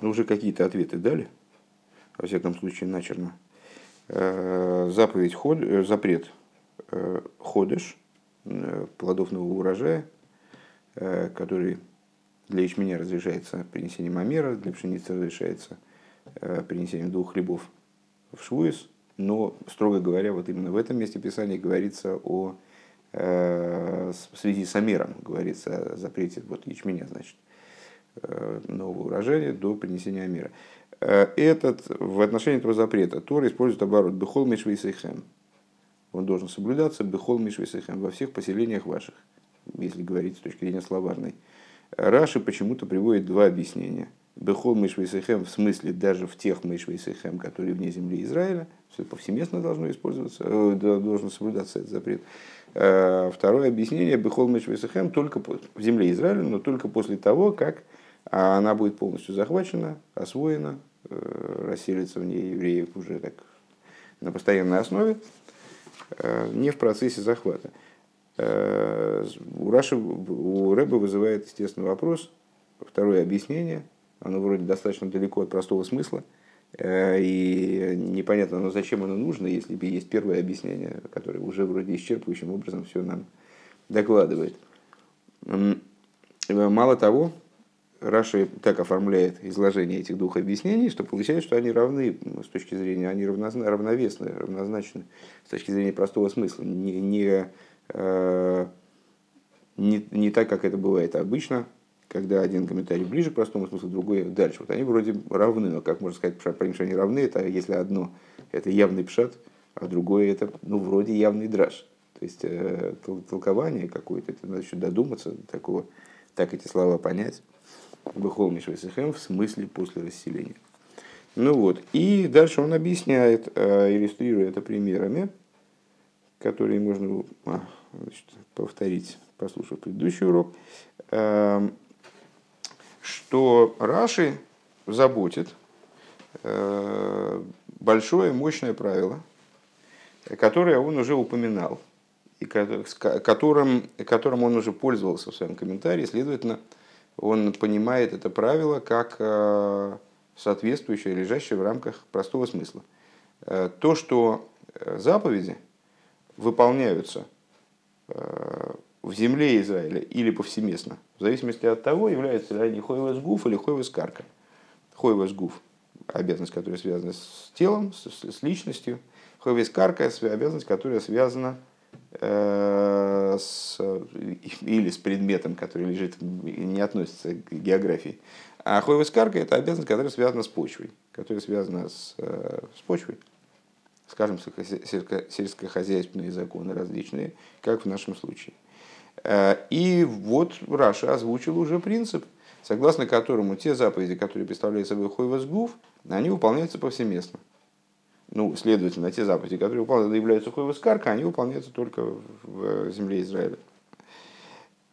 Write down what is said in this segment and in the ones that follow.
ну, уже какие-то ответы дали, во всяком случае, начерно. Э, заповедь, ход, э, запрет э, ходыш, плодов нового урожая, который для ячменя разрешается принесением амера, для пшеницы разрешается принесением двух хлебов в швуис, но, строго говоря, вот именно в этом месте Писания говорится о в связи с Амером, говорится о запрете вот, ячменя, значит, нового урожая до принесения Амира. Э, этот, в отношении этого запрета Тора использует оборот «бехол мишвейсейхем». Он должен соблюдаться «бехол мишвейсейхем» во всех поселениях ваших, если говорить с точки зрения словарной. Раши почему-то приводит два объяснения. Бехол Мишвейсехем в смысле даже в тех Мишвейсехем, которые вне земли Израиля, все повсеместно должно использоваться, э, должен соблюдаться этот запрет. Э, второе объяснение Бехол Мишвейсехем только в земле Израиля, но только после того, как она будет полностью захвачена, освоена, Э, расселится в ней евреев уже так на постоянной основе, э, не в процессе захвата. Э, у, Раши, у Рэба вызывает, естественно, вопрос, второе объяснение, оно вроде достаточно далеко от простого смысла, и непонятно, но зачем оно нужно, если есть первое объяснение, которое уже вроде исчерпывающим образом все нам докладывает. Мало того, Раши так оформляет изложение этих двух объяснений, что получается, что они равны с точки зрения, они равновесны, равнозначны с точки зрения простого смысла. Не, не, э, не, не так, как это бывает обычно, когда один комментарий ближе к простому смыслу, другой дальше. Вот они вроде равны, но как можно сказать, про что они равны, это если одно это явный пшат, а другое это ну, вроде явный драж. То есть э, толкование какое-то, это надо еще додуматься, такого, так эти слова понять. Бехол Мишвесихем в смысле после расселения. Ну вот, и дальше он объясняет, э, иллюстрируя это примерами, которые можно а, значит, повторить, послушав предыдущий урок, эм, что Раши заботит э, большое мощное правило, которое он уже упоминал, и которым, которым он уже пользовался в своем комментарии, следовательно, он понимает это правило как э, соответствующее, лежащее в рамках простого смысла. Э, то, что э, заповеди выполняются в земле Израиля или повсеместно, в зависимости от того, являются ли они хойвас гуф или хойвас карка. Хойвас гуф – обязанность, которая связана с телом, с, с личностью. Хойвас карка – обязанность, которая связана Э, с, или с предметом, который лежит, не относится к географии. А хойвас карка – это обязанность, которая связана с почвой, которая связана с, э, с почвой. Скажем, сельскохозяйственные законы различные, как в нашем случае. Э, и вот Раша озвучил уже принцип, согласно которому те заповеди, которые представляют собой хойвас гуф, они выполняются повсеместно ну, следовательно, те заповеди, которые являются хойвас карка, они выполняются только в земле Израиля.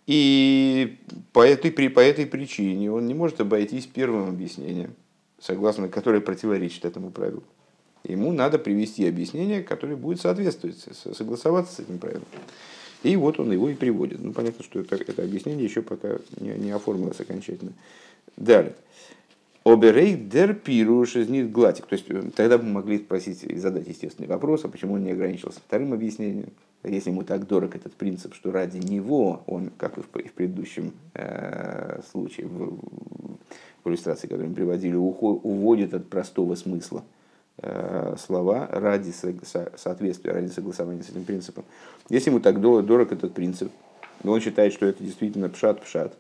И по этой, по этой причине он не может обойтись первым объяснением, согласно которое противоречит этому правилу. Ему надо привести объяснение, которое будет соответствовать, согласоваться с этим правилом. И вот он его и приводит. Ну, понятно, что это, это объяснение еще пока не, не оформилось окончательно. Далее. Оберей дер пируш из них гладик. То есть э, тогда мы могли спросить и задать естественный вопрос, а почему он не ограничился вторым объяснением. Если ему так дорог этот принцип, что ради него он, как и в, предыдущем э, случае, в, в иллюстрации, которую мы приводили, уход, уводит от простого смысла э, слова ради со, соответствия, ради согласования с этим принципом. Если ему так дорог этот принцип, он считает, что это действительно пшат-пшат,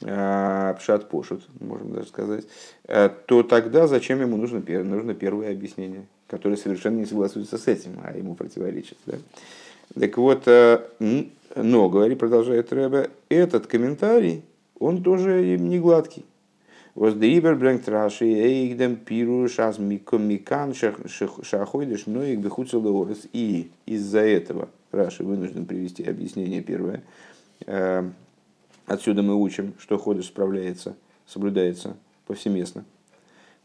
пшат пошут, можем даже сказать, э, то тогда зачем ему нужно, нужно первое объяснение, которое совершенно не согласуется с этим, а ему противоречит. Да? Так вот, э, но, говорит, продолжает Рэбе, этот комментарий, он тоже не гладкий. Воздрибер брэнгт раши эйгдем пиру шаз микан шахойдеш ноик бехуцел И из-за этого Раши вынужден привести объяснение первое Отсюда мы учим, что ходыш справляется, соблюдается повсеместно,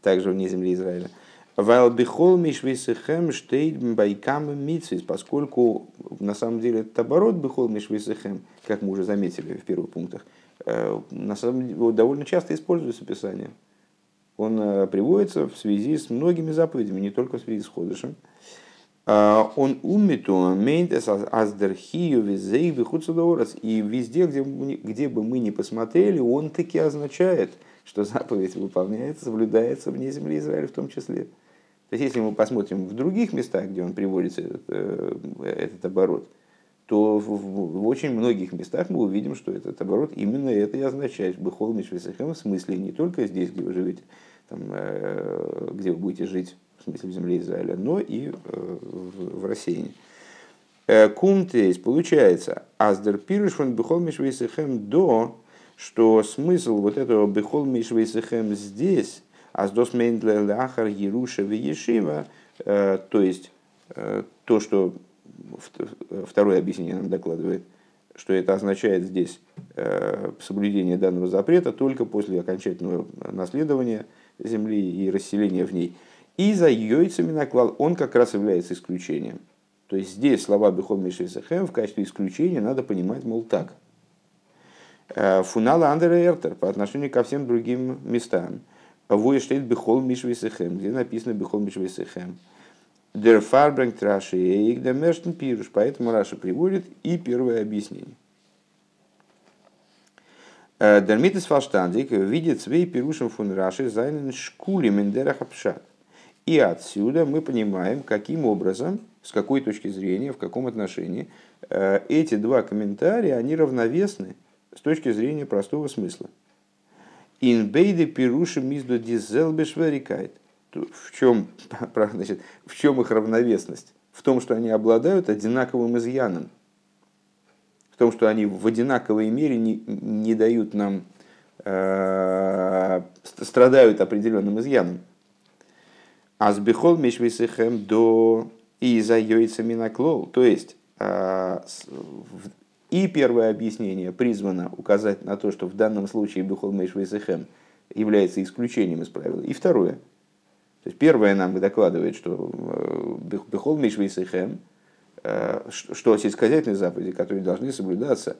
также вне земли Израиля. Вайлбихол мишвейсехем штейд байкам митсвис, поскольку на самом деле это оборот бихол мишвейсехем, как мы уже заметили в первых пунктах, э, на самом деле довольно часто используется Писание. он приводится в связи с многими заповедями, не только в связи с Ходышем. Он умиту мейнтес аздерхию визей выхудсудорос. И везде, где, где бы мы ни посмотрели, он таки означает, что заповедь выполняется, соблюдается вне земли Израиля в том числе. То есть, если мы посмотрим в других местах, где он приводится, этот, этот оборот, то в, в очень многих местах мы увидим, что этот оборот именно это и означает. Бехол Мишвесахем в смысле не только здесь, где вы живете, там, э, где вы будете жить, в земле Израиля, но и э, в, России. Э, Кумтейс получается, аздер пируш фон бехол Мишвесахем до, что смысл вот этого бехол Мишвесахем здесь, аздос мейндле лахар Еруша Ешива, то есть то, что второе объяснение нам докладывает, что это означает здесь э, соблюдение данного запрета только после окончательного наследования земли и расселения в ней. И за яйцами наклал он как раз является исключением. То есть здесь слова Бехом Мишесахем в качестве исключения надо понимать, мол, так. Э, Фунала Андера Эртер по отношению ко всем другим местам. Вуештейт Бехол Мишвесахем, где написано Бехол Мишвесахем. Der Фарбринг Раши и Игдамештен Пируш. Поэтому Раша приводит и первое объяснение. Дермитес Фалштандик видит свей пирушем фун Раши зайнен шкули Мендерахапшат. И отсюда мы понимаем, каким образом, с какой точки зрения, в каком отношении эти два комментария, они равновесны с точки зрения простого смысла. Инбейде пирушем мизду дизелбеш верикайт в чем, значит, в чем их равновесность? В том, что они обладают одинаковым изъяном. В том, что они в одинаковой мере не, не дают нам, э, страдают определенным изъяном. Азбихол мишвисихем до и за яйцами наклол. То есть, э, и первое объяснение призвано указать на то, что в данном случае бихол мишвисихем является исключением из правила. И второе – то есть первое нам докладывает, что э, Бехол Мишвейсехем, э, что сельскохозяйственные заповеди, которые должны соблюдаться,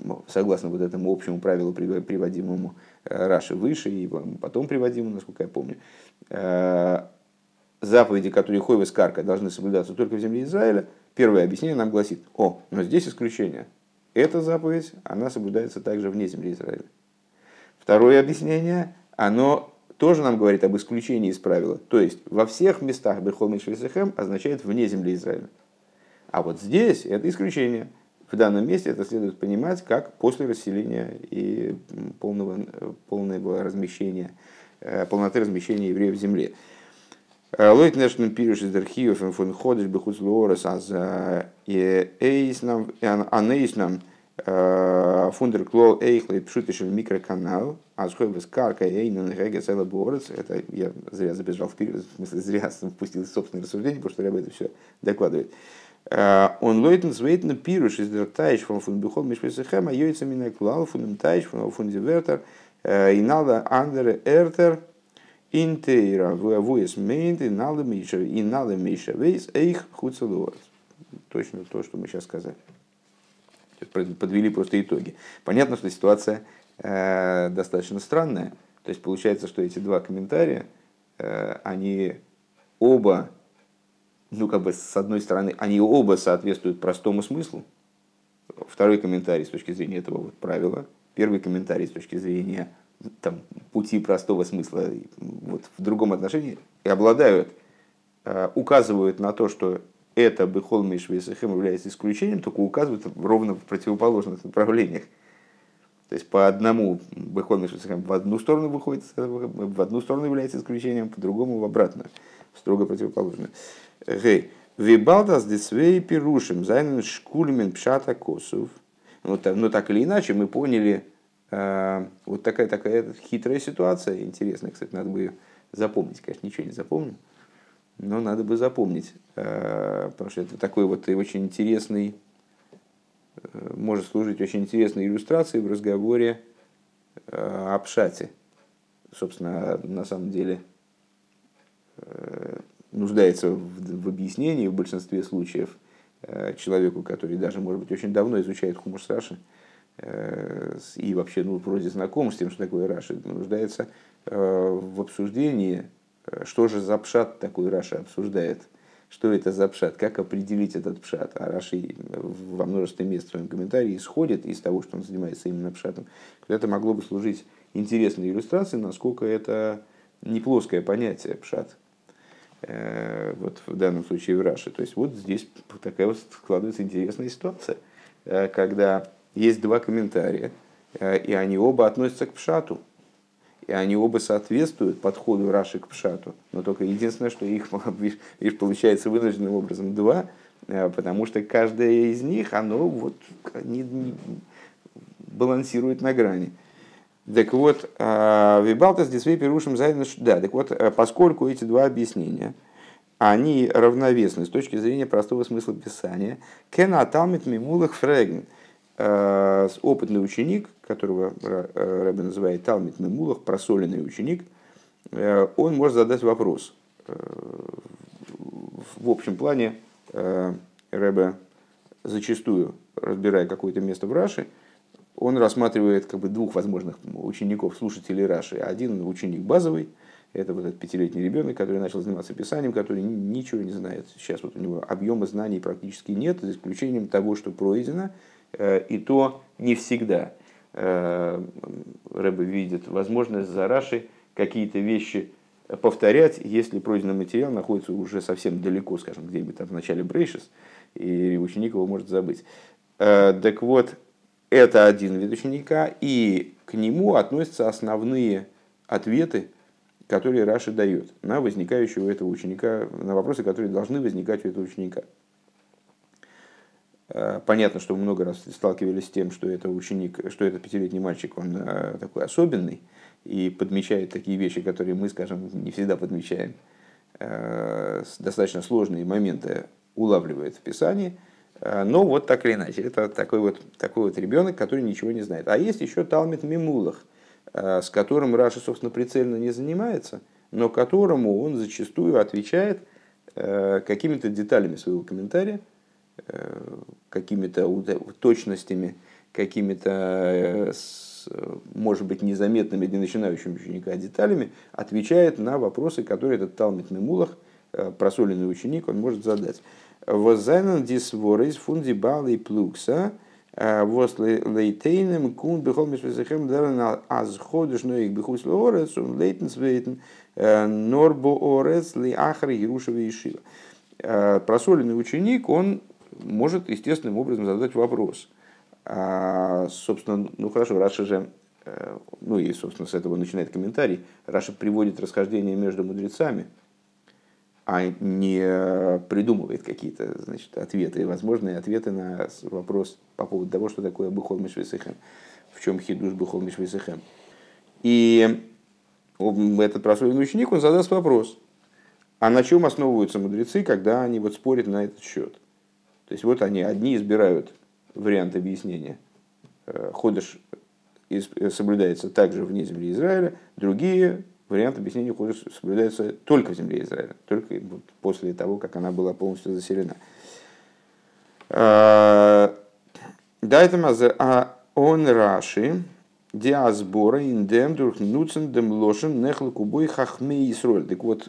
ну, согласно вот этому общему правилу, приводимому э, Раши выше и потом приводимому, насколько я помню, заповеди, которые Хойвес Карка должны соблюдаться только в земле Израиля, первое объяснение нам гласит, о, но здесь исключение. Эта заповедь, она соблюдается также вне земли Израиля. Второе объяснение, оно тоже нам говорит об исключении из правила. То есть во всех местах Бехол Мишвесехем означает вне земли Израиля. А вот здесь это исключение. В данном месте это следует понимать как после расселения и полного, полного размещения, э, полноты размещения евреев в земле. Э, Лойт Нэшнл пириш из архивов фон ходиш бехуц лорес аз эйснам анейснам фундер клол эйхлей пшутишель микроканал а с карка эйнен реге целый борец. Это я зря забежал вперед, в смысле зря впустил собственное рассуждение, потому что Рэбе это все докладывает. Он лойтен звейтен пируш из дертайш фон фун бихол мишвесехем, а йойца мина клал фун тайш фун фун дивертер, и надо андере эртер, интейра вуэс мейнт, и надо миша, и надо миша вейс эйх хуцелуарс. Точно то, что мы сейчас сказали. Подвели просто итоги. Понятно, что ситуация Э, достаточно странная. То есть получается, что эти два комментария, э, они оба, ну как бы с одной стороны, они оба соответствуют простому смыслу. Второй комментарий с точки зрения этого вот правила, первый комментарий с точки зрения там, пути простого смысла вот, в другом отношении и обладают, э, указывают на то, что это Бехол Мишвейсахем является исключением, только указывают ровно в противоположных направлениях. То есть по одному выходит в одну сторону выходит, в одну сторону является исключением, по другому в обратную, строго противоположную. Гей. Вибалдас дисвей пирушим зайнен шкульмен пшата косов. Ну, так или иначе мы поняли, вот такая, такая хитрая ситуация, интересная, кстати, надо бы ее запомнить, конечно, ничего не запомню, но надо бы запомнить, э, потому что это такой вот очень интересный Э, может служить очень интересной иллюстрацией в разговоре э, о Пшате. Собственно, на самом деле э, нуждается в, в объяснении в большинстве случаев человеку, который даже, может быть, очень давно изучает Хумуш Раши, и вообще ну, вроде знаком с тем, что такое Раши, нуждается в обсуждении, что же за пшат такой Раши обсуждает – что это за пшат, как определить этот пшат. А Раши во множестве мест в своем комментарии исходит из того, что он занимается именно пшатом. Это могло бы служить интересной иллюстрацией, насколько это не плоское понятие пшат. Э, вот в данном случае в Раши. То есть вот здесь такая вот складывается интересная ситуация, э, когда есть два комментария, э, и они оба относятся к пшату и они оба соответствуют подходу Раши к Пшату. Но только единственное, что их, их получается вынужденным образом два, э, потому что каждая из них, оно вот не, не, балансирует на грани. Так вот, э, Вибалтас Дисвей Перушим Зайнаш, да, так вот, поскольку эти два объяснения, они равновесны с точки зрения простого смысла Писания, Кен Аталмит Мимулах Фрегн – опытный ученик, которого э, Рэбе называет Талмит Мемулах, просоленный ученик, э, он может задать вопрос. В общем плане Рэбе зачастую, разбирая какое-то место в Раши, он рассматривает как бы двух возможных учеников, слушателей Раши. Один ученик базовый, это вот этот пятилетний ребенок, который начал заниматься писанием, который ничего не знает. Сейчас вот у него объема знаний практически нет, за исключением того, что пройдено, Э, и то не всегда э, Рэбе видит возможность за Раши какие-то вещи повторять, если пройденный материал находится уже совсем далеко, скажем, где-нибудь там в начале Брейшис, и ученик его может забыть. Э, так вот, это один вид ученика, и к нему относятся основные ответы, которые Раши дает на возникающего этого ученика, на вопросы, которые должны возникать у этого ученика. Э, понятно, что мы много раз сталкивались с тем, что это ученик, что этот пятилетний мальчик, он э, такой особенный и подмечает такие вещи, которые мы, скажем, не всегда подмечаем. Э, достаточно сложные моменты улавливает в Писании. Но вот так или иначе, это такой вот, такой вот ребенок, который ничего не знает. А есть еще Талмит Мимулах, с которым Раша, собственно, прицельно не занимается, но которому он зачастую отвечает какими-то деталями своего комментария – какими-то точностями, какими-то, э, может быть, незаметными для начинающего ученика деталями, отвечает на вопросы, которые этот Талмит Мемулах, э, просоленный ученик, он может задать. Воззайнен дисворис фунди балы плукса, вос лейтейнем кун бихол мишвесехем дарен аз ходыш но их бихус лорец, он лейтен свейтен норбо орец ли ахар Ерушева Ишива. Просоленный ученик, он может естественным образом задать вопрос. А, собственно, ну хорошо, Раши же, э, ну и, собственно, с этого начинает комментарий, Раши приводит расхождение между мудрецами, а не придумывает какие-то значит, ответы, возможные ответы на вопрос по поводу того, что такое בכל מושבותיכם, в чем хидуш בכל מושבותיכם. И этот прославленный ученик, он задаст вопрос, а на чем основываются мудрецы, когда они вот спорят на этот счет? То есть вот они, одни избирают вариант объяснения. Э, ходыш э, соблюдается также вне земли Израиля, другие варианты объяснения ходыш соблюдаются только в земле Израиля, только после того, как она была полностью заселена. Э, Дайтамазер, а он Раши, диасбора индем дурх нуцен дем лошен нехл кубой хахме Исроль. Так вот,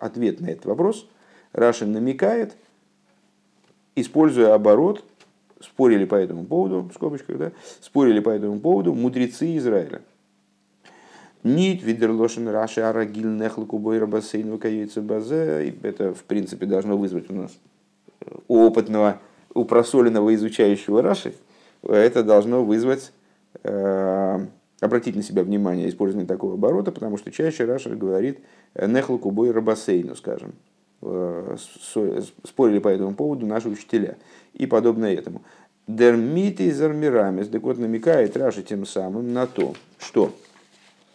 ответ на этот вопрос Раши намекает – используя оборот, спорили по этому поводу, в скобочках, да, спорили по этому поводу мудрецы Израиля. Нит видерлошен раши арагиль нехлаку бойра бассейн базе. Это, в принципе, должно вызвать у нас у опытного, у просоленного изучающего раши, это должно вызвать, э, обратить на себя внимание использование такого оборота, потому что чаще Раша говорит нехлаку бойра бассейну, скажем, Э, спорили по этому поводу наши учителя и подобное этому. Дермити зармирамис, так вот намекает Раши тем самым на то, что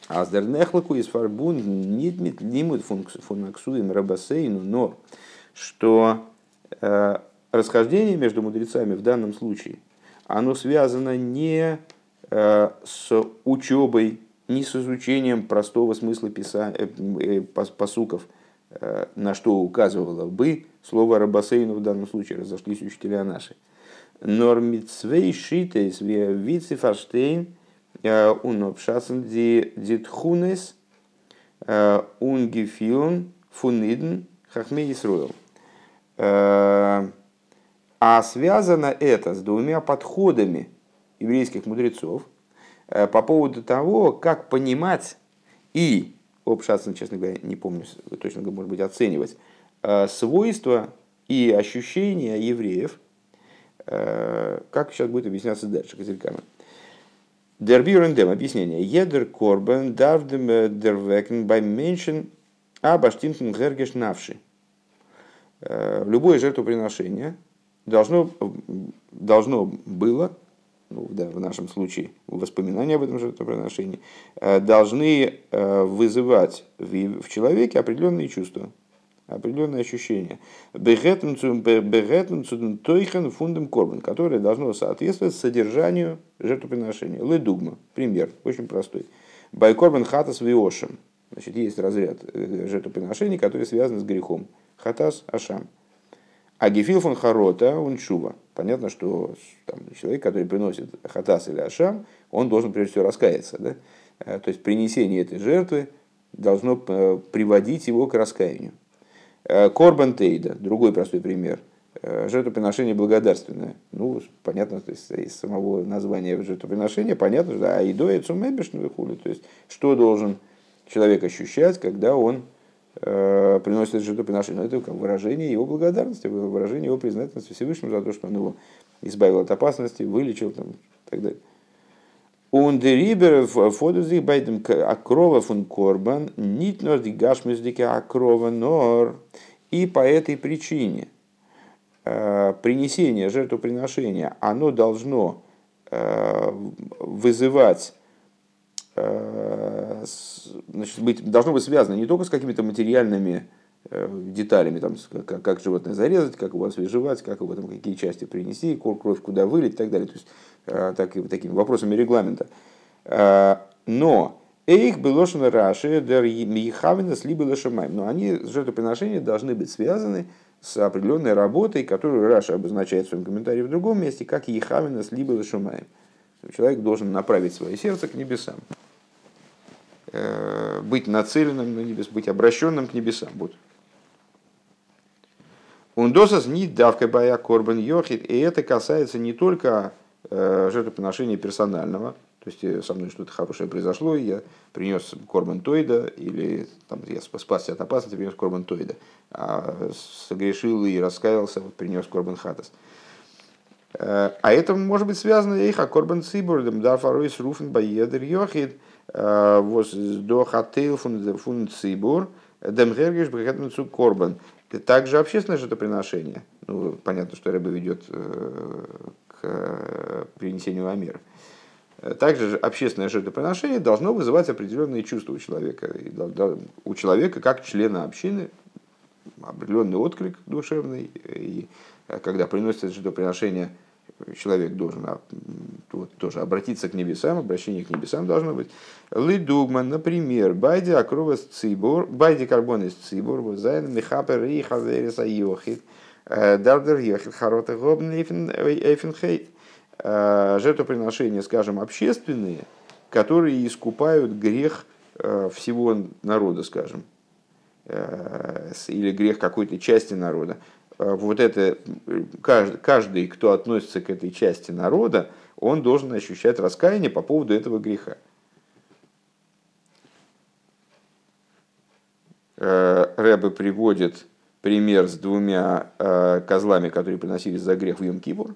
Аздернехлаку из фарбун нитмит лимут фунаксуем рабасейну, но что э, расхождение между мудрецами в данном случае, оно связано не э, с учебой, не с изучением простого смысла писа, э, э, посуков, Э, на что указывало бы слово Рабасейну в данном случае, разошлись учителя наши. Нормицвей шитейс вице фарштейн унопшасен дитхунес унгефилн фуниден хахме Исруэл. А связано это с двумя подходами еврейских мудрецов по поводу того, как понимать и, обшаться, честно говоря, не помню точно, может быть, оценивать, свойства и ощущения евреев, как сейчас будет объясняться дальше козырьками. Дербюрендем, объяснение. Едер корбен дарвдем дервекен бай меншен абаштинтен гергеш навши. Любое жертвоприношение должно, должно было, ну, да, в нашем случае воспоминания об этом жертвоприношении, должны вызывать в человеке определенные чувства определенное ощущение. Тойхан фундам корбан, которое должно соответствовать содержанию жертвоприношения. Ледугма, пример, очень простой. Байкорбан хатас виошем. Значит, есть разряд э, жертвоприношений, которые связаны с грехом. Хатас ашам. А гефилфон харота унчува. Понятно, что там, человек, который приносит хатас или ашам, он должен прежде всего раскаяться. Да? Э, то есть принесение этой жертвы должно э, приводить его к раскаянию. Э, Корбан Тейда, другой простой пример. Жертвоприношение благодарственное. Ну, понятно, то есть из самого названия жертвоприношения понятно, что а идоя цумебешную хули. То есть, что должен человек ощущать, когда он приносит жертвоприношение. Это как выражение его благодарности, выражение его признательности Всевышнему за то, что он его избавил от опасности, вылечил там, и так далее. Fordert sich bei dem Акрова фун Корбан nur die Гашмиздике Акрова, нор и по этой причине э, принесение жертвоприношения, оно должно э, вызывать э, значит, быть, должно быть связано не только с какими-то материальными деталями, там, как, как животное зарезать, как его освежевать, как его там, какие части принести, кровь куда вылить и так далее. То есть Э, так, такими вопросами регламента. Э, но их белошин раши дер михавинас либо лошамаем. Но они, жертвоприношения, должны быть связаны с определенной работой, которую Раша обозначает в своем комментарии в другом месте, как ехавинас либо лошамаем. Человек должен направить свое сердце к небесам э, быть нацеленным на небес, быть обращенным к небесам. Вот. Ундосас не давка бая корбан йохит, и это касается не только Э, жертвоприношения персонального, то есть э, со мной что-то хорошее произошло, и я принес корбан тойда, или там, я спасся от опасности, принес корбан тойда, а согрешил и раскаялся, вот, принес корбан хатас. Э, а это может быть связано их, а корбан цибурдом, да, фарой с руфен баедер йохид, воз до хатейл фун цибур, дем гергеш бригатмцу корбан. Также общественное жертвоприношение. Ну, понятно, что рыба ведет к э, принесению Амира. Также общественное жертвоприношение должно вызывать определенные чувства у человека. У человека, как члена общины, определенный отклик душевный. И когда приносится жертвоприношение, человек должен вот, тоже обратиться к небесам, обращение к небесам должно быть. Лидугман, например, байди акровас цибор, байди карбонис цибор, зайн михапер и хавериса йохит – Э, Дардер ехет харота гобн эйфенхейт. Э, жертвоприношения, скажем, общественные, которые искупают грех э, всего народа, скажем, или грех какой-то части народа. Вот это каждый, каждый, кто относится к этой части народа, он должен ощущать раскаяние по поводу этого греха. Рэбе приводит пример с двумя э, козлами, которые приносились за грех в Йом-Кипур.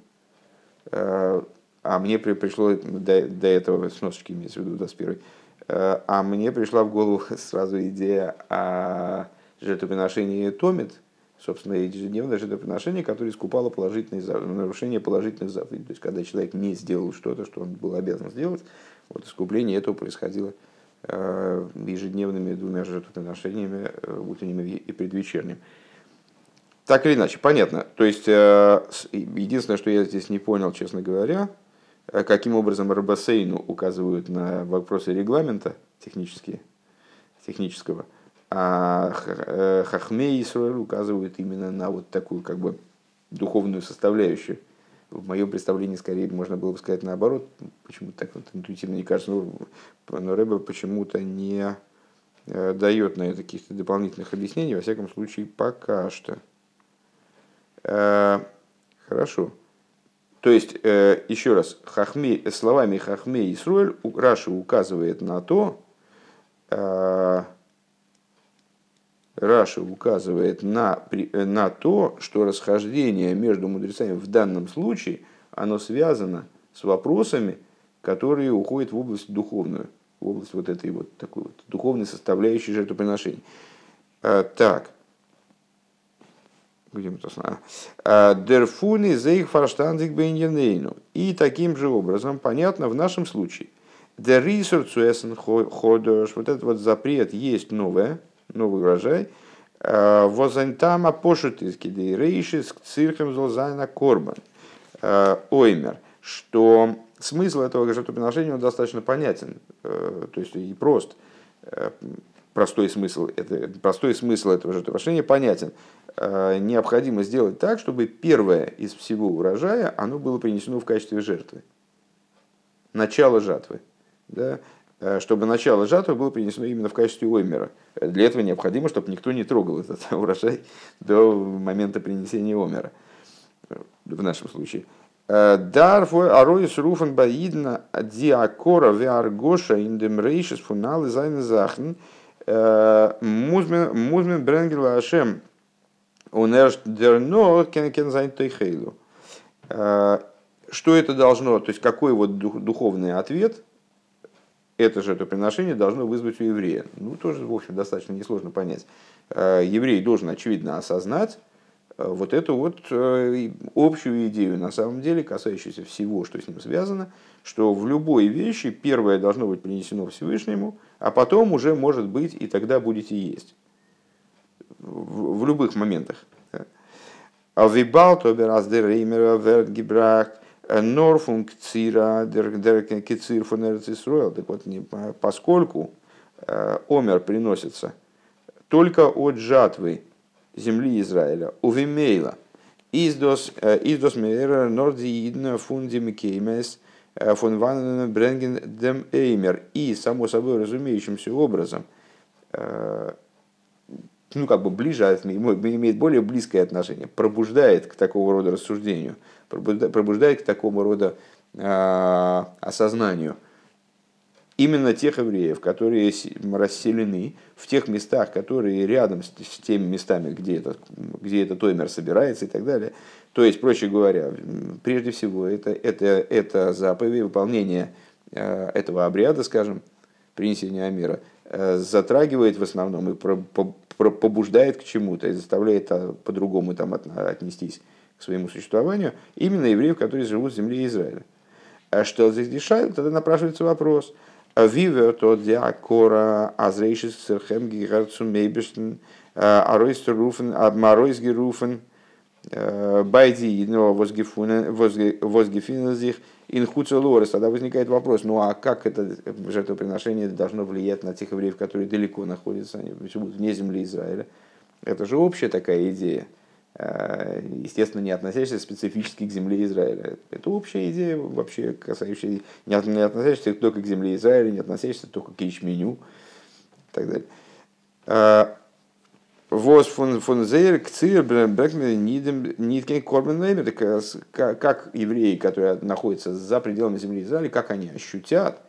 Э, а мне при, пришло до, до этого, с носочки имеется в виду 21 э, а мне пришла в голову сразу идея о жертвоприношении Томит, собственно, ежедневное жертвоприношение, которое искупало положительные, нарушение положительных заповедей. То есть, когда человек не сделал что-то, что он был обязан сделать, вот искупление этого происходило э, ежедневными двумя жертвоприношениями, э, утренним и предвечерним. Так или иначе, понятно. То есть, э, единственное, что я здесь не понял, честно говоря, каким образом Рабасейну указывают на вопросы регламента технические, технического, а э, Хахмей и Исраиль указывают именно на вот такую как бы духовную составляющую в моем представлении скорее можно было бы сказать наоборот, почему-то так вот интуитивно не кажется, но, но Рэбе почему-то не э, дает на это каких-то дополнительных объяснений, во всяком случае, пока что. Э, хорошо. То есть, э, еще раз, хахме, словами Хахме и Сруэль Раши указывает на то, Раши указывает на, на то, что расхождение между мудрецами в данном случае, оно связано с вопросами, которые уходят в область духовную, в область вот этой вот такой вот духовной составляющей жертвоприношений. А, так. Где мы то а, Дерфуни зейх фарштандик бейньянейну. И таким же образом, понятно, в нашем случае, der Рисурцуэсен ходош, вот этот вот запрет есть новое, новый урожай, э, возантама пошут из кидейрейшис к цирхам золзайна корбан. Э, оймер, что смысл этого жертвоприношения он достаточно понятен, э, то есть и прост. Простой смысл, это, простой смысл этого жертвоприношения понятен. Необходимо сделать так, чтобы первое из всего урожая оно было принесено в качестве жертвы. Начало жатвы. Да? Э, чтобы начало жатвы было принесено именно в качестве оймера. Для этого необходимо, чтобы никто не трогал этот урожай до момента принесения омера, в нашем случае. Э, Дарфой аройс руфен баидна диакора веаргоша индем рейшес фуналы зайны захн э, музмен бренгела ашем унерш дерно кен кен зайн тойхейлу. Что это должно, то есть какой вот духовный ответ – это жертвоприношение должно вызвать у еврея. Ну, тоже, в общем, достаточно несложно понять. Э, еврей должен, очевидно, осознать э, вот эту вот э, общую идею, на самом деле, касающуюся всего, что с ним связано, что в любой вещи первое должно быть принесено Всевышнему, а потом уже может быть, и тогда будете есть. В, в любых моментах. А вибал тобер аздер реймера верт гибрахт Норфунг цира кицир фон Так вот, поскольку э, омер приносится только от жатвы земли Израиля, у Вимейла, издос э, издос мейра нордиидна фундим кеймес э, фон ванен бренген дем эймер. И, само собой разумеющимся образом, ну, как бы ближе, имеет более близкое отношение, пробуждает к такого рода рассуждению – пробуждает к такому рода а, осознанию именно тех евреев, которые расселены в тех местах, которые рядом с, теми местами, где, этот, где этот тоймер собирается и так далее. То есть, проще говоря, прежде всего, это, это, это заповедь, выполнение а, этого обряда, скажем, принесения мира, а, затрагивает в основном и побуждает к чему-то, и заставляет по-другому там отнестись своему существованию именно евреев, которые живут в земле Израиля. А что здесь решает, тогда напрашивается вопрос. Вивер то диакора азрейшис церхем гигарцу мейбештен аройс руфен абмаройс геруфен байди едного возгефина зих инхуца лорес. Тогда возникает вопрос, ну а как это жертвоприношение должно влиять на тех евреев, которые далеко находятся, они живут вне земли Израиля? Это же общая такая идея. Э, естественно, не относящаяся специфически к земле Израиля. Это общая идея, вообще касающаяся, не относящаяся только к земле Израиля, не относящаяся только к ячменю и так далее. Э, Воз фон фон зейр к ниткен корбен. Как евреи, которые находятся за пределами земли Израиля, как они ощутят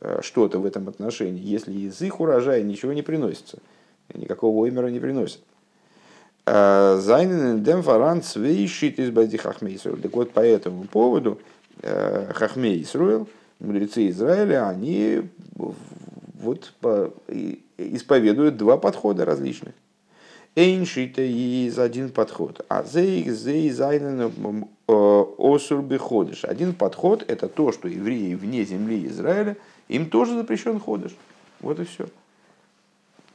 э, что-то в этом отношении, если из их урожая ничего не приносится, никакого оймера не приносят. Зайнен дем фаран свейшит из бади хахмейсруэл. Так вот, по этому поводу э, хахмейсруэл, мудрецы Израиля, они вот исповедуют два подхода различных. Эйншита из один подход, а зейк зей зайнен э, осур беходыш. Один подход это то, что евреи вне земли Израиля, им тоже запрещен ходыш. Вот и все.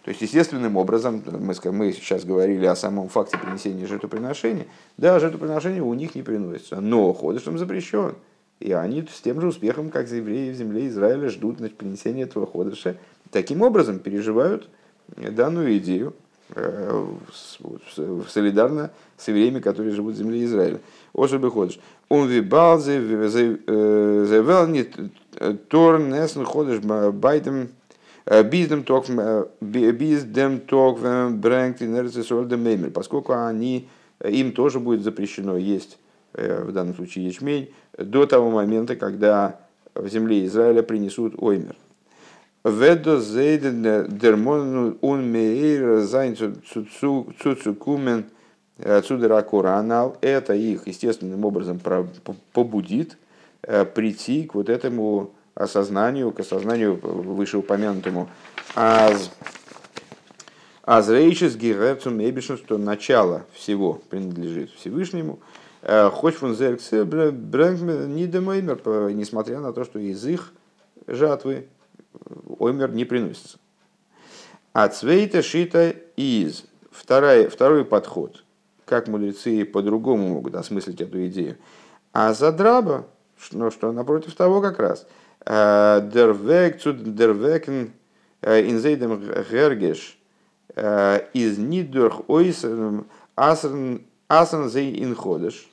То есть, естественным образом, мы, мы сейчас говорили о самом факте принесения жертвоприношения, да, жертвоприношение у них не приносится, но ходыш им запрещен. И они с тем же успехом, как евреи в земле Израиля, ждут значит, принесения этого ходыша. Таким образом переживают данную идею, солидарно с евреями, которые живут в земле Израиля. Оши ходишь. Он вибал завел не торн несн ходишь байдем биздем ток биздем ток брэнкт инерцисольдем поскольку они им тоже будет запрещено есть в данном случае ячмень до того момента, когда в земле Израиля принесут оймер. Ведо зейден дермон ун меир зайн цуцукумен цудеракуранал. Это их естественным образом побудит э, прийти к вот этому осознанию, к осознанию вышеупомянутому аз Азрейшис гигерцум эбишн, что начало всего принадлежит Всевышнему. Э, Хоть фон зерксе нидемоймер, несмотря на то, что из их жатвы оймер не приносится. А цвейта шита из. Второй, второй подход. Как мудрецы по-другому могут осмыслить эту идею. А задраба, ну, что напротив того как раз. Э, дервек цу дервекен э, инзейдем гергеш э, из нидурх ойсен асрн зей инходыш.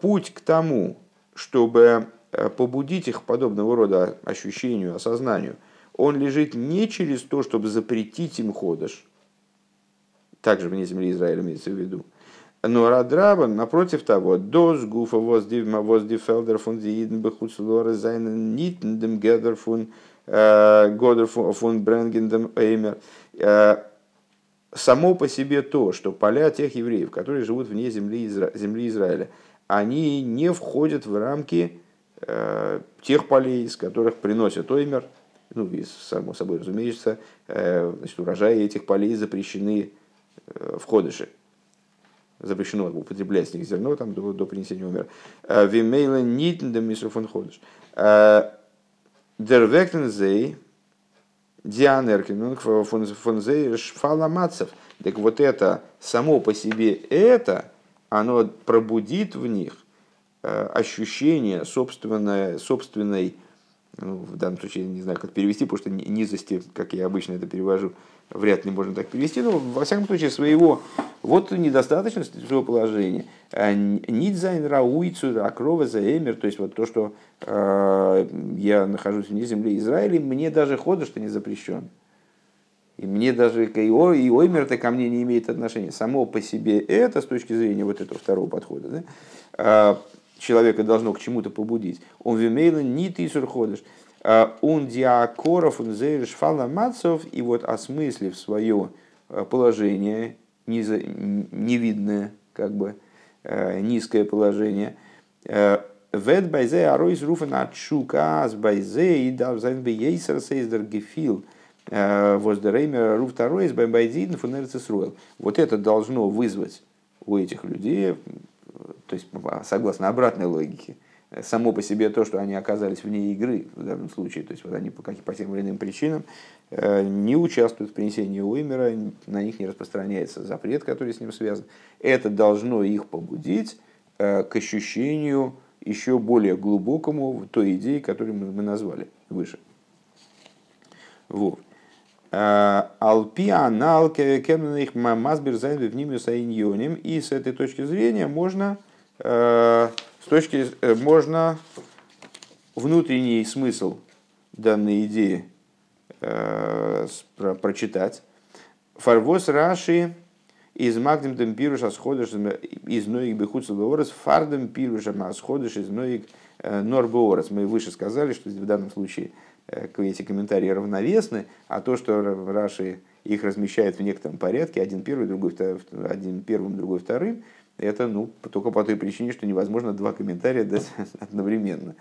Путь к тому, чтобы побудить их подобного рода ощущению, осознанию, он лежит не через то, чтобы запретить им ходыш, также вне земли Израиля имеется в виду, но Радрабан, напротив того, доз гуфа воздифелдер фун дииден бехуцлора зайнен нитендем гедер фун э, годер фун бренгендем эймер. Э, само по себе то, что поля тех евреев, которые живут вне земли, земли Израиля, они не входят в рамки Э, тех полей, из которых приносят оймер, ну и само собой разумеется, э, значит, урожаи этих полей запрещены э, в ходыше. Запрещено употреблять с них зерно там, до, до принесения умера. Вимейла нитн дем мисрофон ходыш. Дервектен зей дианеркин фон зей шфаламацев. Так вот это, само по себе это, оно пробудит в них Э, ощущение собственной, собственной ну, в данном случае не знаю, как перевести, потому что низости, как я обычно это перевожу, вряд ли можно так перевести, но во всяком случае своего вот недостаточности своего положения. Э, Нидзайн рауицу акрова за эмер, то есть вот то, что э, я нахожусь вне земли Израиля, мне даже хода, что не запрещен. И мне даже и, и оймер-то ко мне не имеет отношения. Само по себе это, с точки зрения вот этого второго подхода, да, человека должно к чему-то побудить. Он вимейла не ты сурходишь. А он диакоров, он зейриш фала мацов, и вот осмыслив свое э, положение, невидное, как бы э, низкое положение, э, Вет байзе аройс руфен от шука с байзе и дав зайн бейсер сейздер гефил воздереймер руф таройс байбайдин фунерцесруэл. Вот это должно вызвать у этих людей то есть согласно обратной логике, само по себе то, что они оказались вне игры в данном случае, то есть вот они по, каким, по тем или иным причинам э, не участвуют в принесении Уимера, на них не распространяется запрет, который с ним связан, это должно их побудить э, к ощущению еще более глубокому той идеи, которую мы, назвали выше. Вот. Э, Алпи анал кемных мазбер зайн в ним и с этой точки зрения можно Э, с точки э, можно внутренний смысл данной идеи э, прочитать. Фарвос Раши из Магдем дем пируша сходыш из ноик бехуцел орес, фардем пируша сходыш из ноик норбоорес. Мы выше сказали, что в данном случае эти комментарии равновесны, а то, что Раши их размещает в некотором порядке, один первый, другой, один первым, другой вторым, это ну, только по той причине, что невозможно два комментария дать одновременно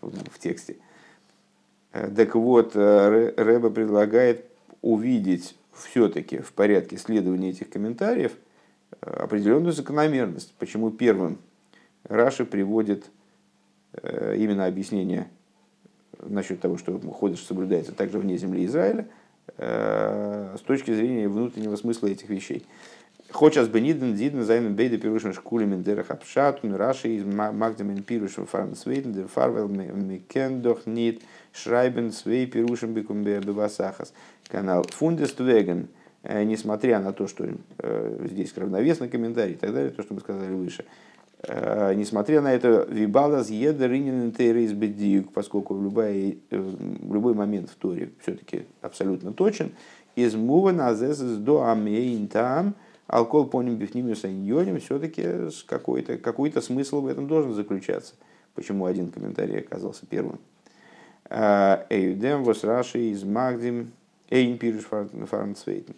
в, тексте. Э, так вот, э, Рэба предлагает увидеть все-таки в порядке следования этих комментариев э, определенную закономерность. Почему первым Раши приводит именно объяснение насчет того, что ходыш соблюдается также вне земли Израиля, с точки зрения внутреннего смысла этих вещей. Хочas бы ниден диден займен бейда пирушен шкуле мендерах апшатун раши из магдемен пирушен фарн свейтен дер фарвел микендох нит шрайбен свей пирушен бикум бебасахас. Канал фундест веген несмотря на то, что здесь равновесный комментарий и так далее, то, что мы сказали выше, несмотря на это, вибалас едеринин бедиюк, поскольку в, любой, в любой момент в Торе все-таки абсолютно точен, из мува назес до амейн там, алкоголь поним бифнимиус аньоним, все-таки какой-то какой смысл в этом должен заключаться. Почему один комментарий оказался первым? Эйдем вос раши из магдим эйн пириш фарнцвейтен.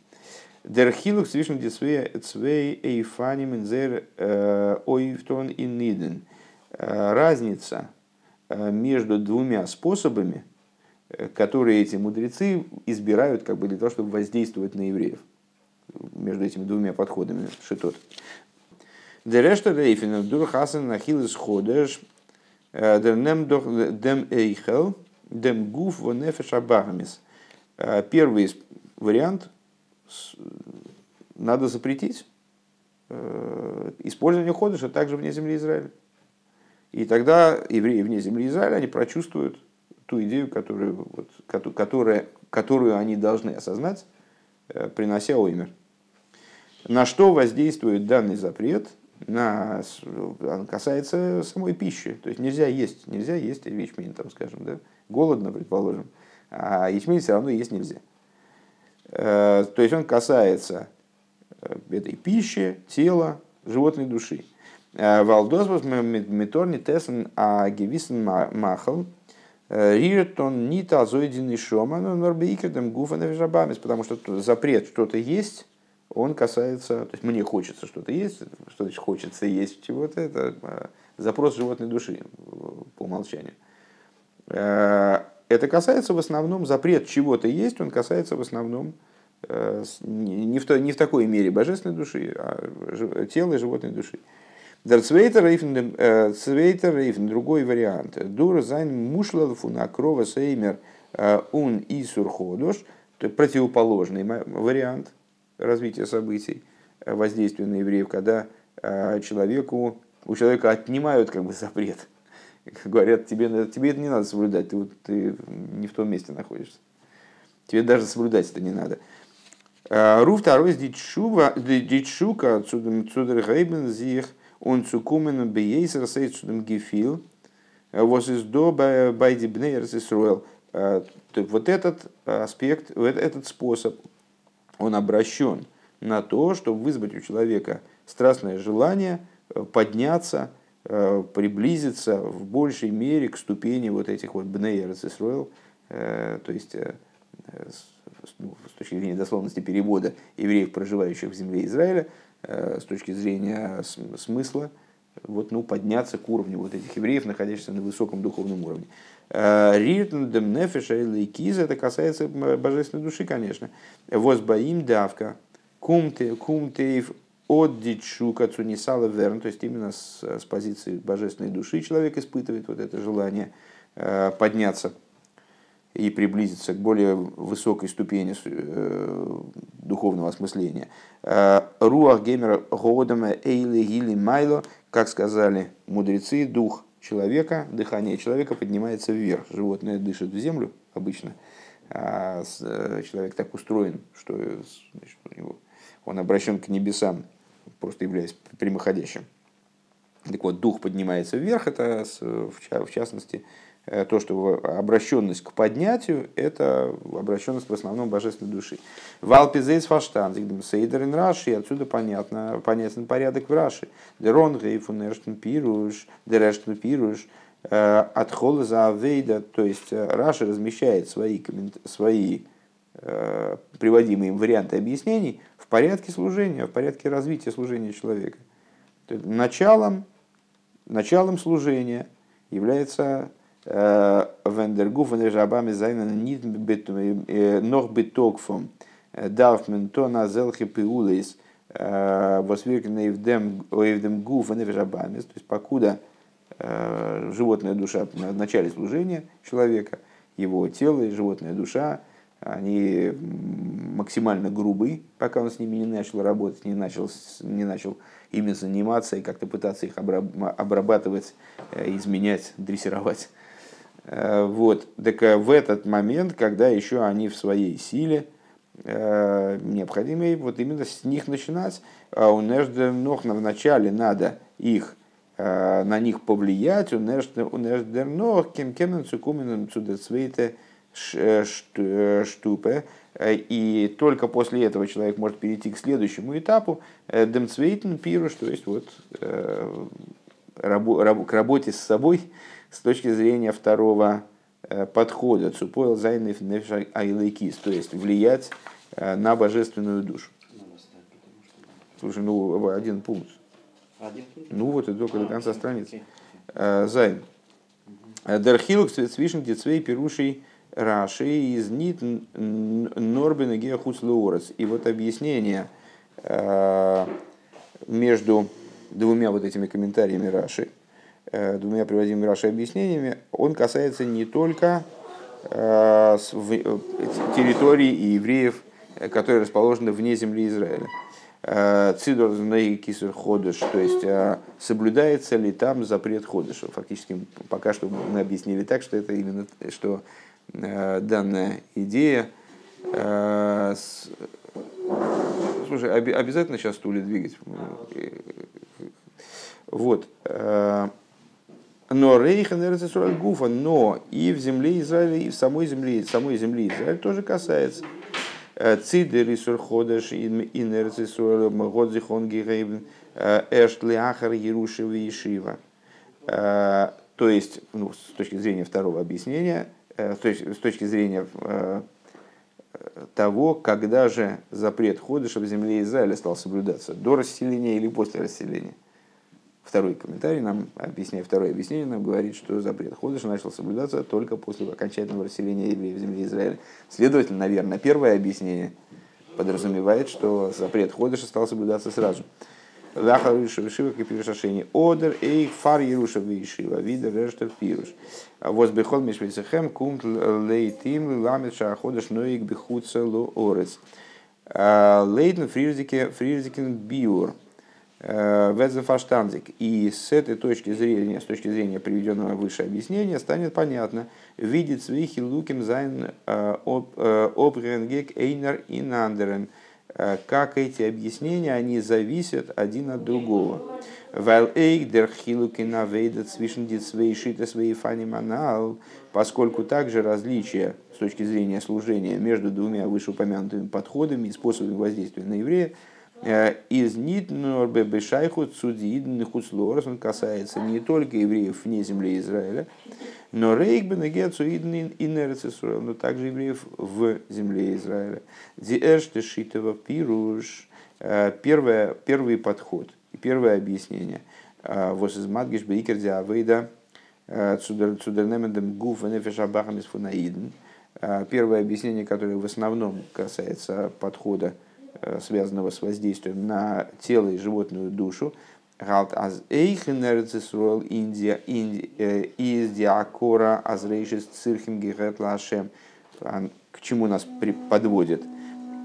Der Hilux zwischen die zwei, Eifanim in der и Ниден. Разница между двумя способами, которые эти мудрецы избирают как бы для того, чтобы воздействовать на евреев. Между этими двумя подходами шитот. Дерешта Рейфин Дурхасен Нахилис Ходеш Дернем Дем Эйхел Дем Гуф Вонефеш Абагамис. Первый вариант надо запретить э, использование ходыша также вне земли Израиля. И тогда евреи вне земли Израиля, они прочувствуют ту идею, которую, вот, которая, которую они должны осознать, э, принося оймер. На что воздействует данный запрет? На, он касается самой пищи. То есть нельзя есть, нельзя есть ячмень, там, скажем, да? голодно, предположим, а ячмень все равно есть нельзя. Э, то есть он касается э, этой пищи, тела, животной души. Э, Валдосбус меторни тесен а махал риртон не тазойдин и шома, но норбейкердем гуфа навижабамис, потому что запрет что-то есть, он касается, то есть мне хочется что-то есть, что значит хочется есть чего-то, это запрос животной души по умолчанию. Это касается в основном, запрет чего-то есть, он касается в основном э, не в, не в такой мере божественной души, а тела и животной души. Цвейтер рейфен, другой вариант. Дур зайн мушлалфу на крова сеймер ун и сурходош, противоположный вариант развития событий, воздействия на евреев, когда человеку, у человека отнимают как бы запрет – говорят, тебе, тебе это не надо соблюдать, ты, вот, ты не в том месте находишься. Тебе даже соблюдать это не надо. Ру второй с дитшука цудер гейбен зих он цукумен бейсер сей цудем гефил was из до байди бнейрс Исруэл. Вот этот аспект, этот способ, он обращен на то, чтобы вызвать у человека страстное желание э, подняться – Э, приблизиться в большей мере к ступени вот этих вот Бней Исруэл, э, то есть ну, с точки зрения дословности перевода евреев, проживающих в земле Израиля, с точки зрения смысла, вот, ну, подняться к уровню вот этих евреев, находящихся на высоком духовном уровне. Риртендем нефеша или киза, это касается божественной души, конечно. Возбаим давка, кумтеев от дичука цунисала верн, то есть именно с, с позиции божественной души человек испытывает вот это желание э, подняться и приблизиться к более высокой ступени э, духовного осмысления. Э, Руах геймера годама эйли гили майло, как сказали мудрецы, дух человека, дыхание человека поднимается вверх. Животное дышит в землю обычно, а э, человек так устроен, что значит, у него он обращен к небесам, просто являясь прямоходящим. Так вот, дух поднимается вверх, это в частности то, что обращенность к поднятию, это обращенность в основном божественной души. Валпизейс фаштан, сейдерин раши, отсюда понятно, понятен порядок в раши. Дерон гейфун эрштен пируш, дерештен пируш, э, от холоза авейда, то есть э, Раши размещает свои, свои приводимые им варианты объяснений в порядке служения, в порядке развития служения человека. Началом, началом служения является э, Вендергуф Жабами Зайнен Нит э, Нох Бетокфом э, Дарфмен Тона Зелхи Пиулейс Восвиркина Евдем Гуф Жабами. То есть покуда животная душа в начале служения человека, его тело и животная душа – они максимально грубы, пока он с ними не начал работать, не начал, не начал ими заниматься и как-то пытаться их обрабатывать, э, изменять, дрессировать. Э, вот. Так э, в этот момент, когда еще они в своей силе, необходимо вот именно с них начинать. А у в начале надо их на них повлиять, у Неждернох кем кемен цукумен цудецвейте штупе, и только после этого человек может перейти к следующему этапу, демцвейтен пируш, то есть вот к работе с собой с точки зрения второго подхода, цупойл зайнев айлайкис, то есть влиять на божественную душу. Слушай, ну один пункт. Ну вот, и только до конца страницы. Зайн. Дерхилук свишен децвей пирушей Раши из нит норбен геохус И вот объяснение между двумя вот этими комментариями Раши, двумя приводимыми Раши объяснениями, он касается не только территории и евреев, которые расположены вне земли Израиля. Цидор кисер ходыш, то есть соблюдается ли там запрет ходыша. Фактически пока что мы объяснили так, что это именно что Э, данная идея. Э, слушай, обязательно сейчас стулья двигать. Вот. Э, но Рейхан Гуфа, но и в земле Израиля, и в самой земле, самой земле Израиля тоже касается. Цидер и Сурходаш, Инерцисуэль, Годзихон Гирейбн, Эштли Ахар, Ерушева и Шива. То есть, ну, с точки зрения второго объяснения, Э, с точки, с точки зрения э, того, когда же запрет ходыша в земле Израиля стал соблюдаться, до расселения или после расселения. Второй комментарий нам, объясняя второе объяснение, нам говорит, что запрет ходыша начал соблюдаться только после окончательного расселения евреев в земле Израиля. Следовательно, наверное, первое объяснение подразумевает, что запрет ходыша стал соблюдаться сразу. ארץ. לויטן פריערדיקן פריערדיקן ביאור. Ведзефаштанзик. И с этой точки зрения, с точки зрения приведенного выше объяснения, станет понятно, видит свихи луким зайн обренгек эйнер и нандерен – Э, как эти объяснения, они зависят один от другого. Weil эйк дер хилукина вейдет свишен дитсвейшита фаниманал, поскольку также различия с точки зрения служения между двумя вышеупомянутыми подходами и способами воздействия на еврея э, из нит норбе бешайху цудиидн хуцлорос, он касается не только евреев вне земли Израиля, но рейк бенегецу инерцисуэл, но также евреев в земле Израиля. Диэште шитова пируш. Э, первое, первый подход первое объяснение. Э, вос из мадгиш бейкер диавейда э, цудернемендем гуф нефешабахам из фунаидн. Первое объяснение, которое в основном касается подхода, связанного с воздействием на тело и животную душу, Галт аз эйхен эрцисруэл Индия из диакора аз рейшис цирхим гигет лашем. К чему нас подводит?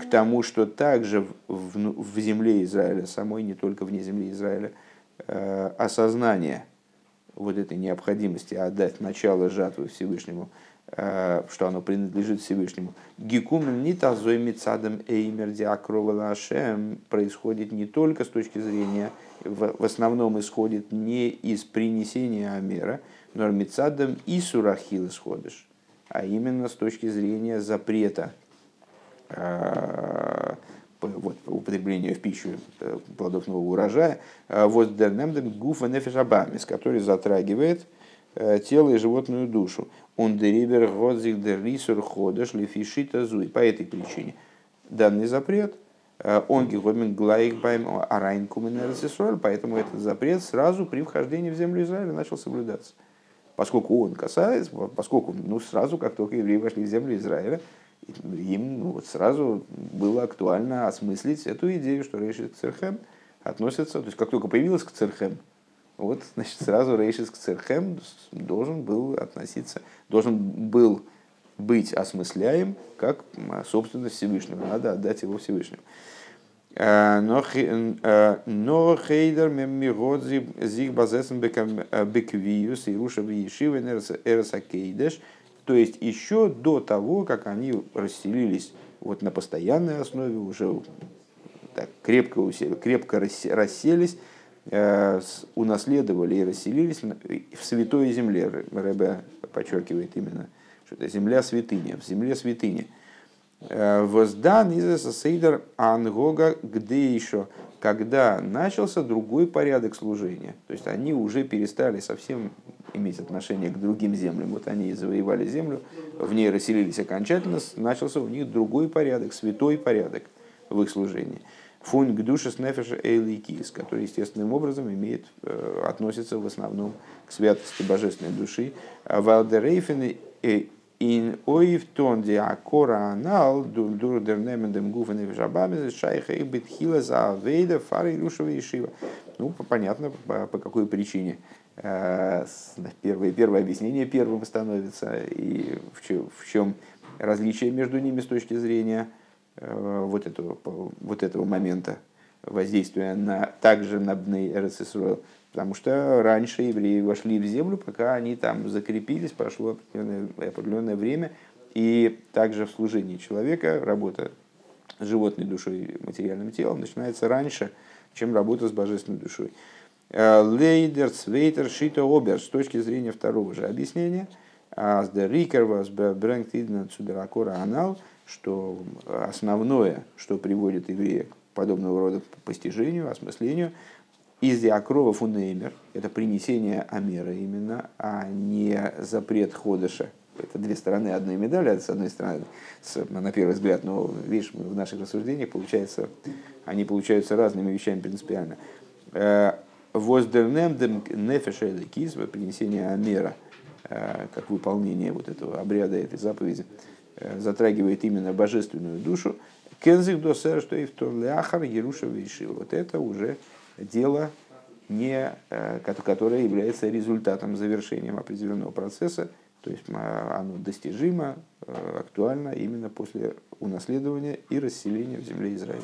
К тому, что также в, в земле Израиля, самой не только вне земли Израиля, э, осознание вот этой необходимости отдать начало жатвы Всевышнему, э, что оно принадлежит Всевышнему. Гекумен не тазой мецадом эймер диакрова лашем происходит не только с точки зрения в, основном исходит не из принесения Амера, но Мицадом и Сурахил исходишь, а именно с точки зрения запрета э, вот, употребления в пищу э, плодов нового урожая, э, вот дернемдем гуфа нефешабамис, который затрагивает тело и животную душу. Он дерибер годзик деррисур ходыш лифишита зуй. По этой причине данный запрет – Э, он гигомен глайкбайм арайн куменерсисуэль, поэтому этот запрет сразу при вхождении в землю Израиля начал соблюдаться. Поскольку он касается, поскольку ну, сразу, как только евреи вошли в землю Израиля, им ну, вот сразу было актуально осмыслить эту идею, что Рейшис к Церхем относится, то есть как только появилась к Церхем, вот, значит, сразу Рейшис к Церхем должен был относиться, должен был быть осмысляем как собственность Всевышнего. Надо отдать его Всевышнему. Э, но э, хейдер мемирод зиг базесен беквиус и руша вишивы эрсакейдеш. То есть еще до того, как они расселились вот на постоянной основе уже так, крепко, усели, крепко расселись, э, унаследовали и расселились в святой земле. Рэбе подчеркивает именно, что это земля святыня, в земле святыни. Э, Воздан из Сейдер Ангога где еще, когда начался другой порядок служения. То есть они уже перестали совсем иметь отношение к другим землям. Вот они завоевали землю, в ней расселились окончательно, начался у них другой порядок, святой порядок в их служении. Фун к душе снефеша эйликис, который естественным образом имеет, э, относится в основном к святости божественной души. Валдерейфен ин ойфтон ди акора анал дурдернемендем гуфен жабами шайха и битхила за авейда фары рушева и шива. Ну, понятно, по, по какой причине. Э, первое, первое объяснение первым становится, и в чем, в чем различие между ними с точки зрения вот этого, вот этого момента воздействия на, также на Бней Эрцисруэл. Потому что раньше евреи вошли в землю, пока они там закрепились, прошло определенное, определенное время. И также в служении человека работа с животной душой, материальным телом начинается раньше, чем работа с божественной душой. Э, Лейдер, Цвейтер, Шито, Обер, с точки зрения второго же объяснения, а с Рикер вас брэнгт идна цудеракора анал – что основное, что приводит еврея к подобного рода постижению, осмыслению, из диакрова фунеймер, это принесение амера именно, а не запрет ходыша. Это две стороны одной медали, с одной стороны, с, на первый взгляд, но видишь, в наших рассуждениях получается, они получаются разными вещами принципиально. Э, Воздернемдем нефеша киз, принесение амера, э, как выполнение вот этого обряда, этой заповеди – затрагивает именно божественную душу, кензих досер, что и в Ляхар Еруша Вейшива. Вот это уже дело, не, э, которое является результатом, завершением определенного процесса, то есть оно достижимо, э, актуально именно после унаследования и расселения в земле Израиля.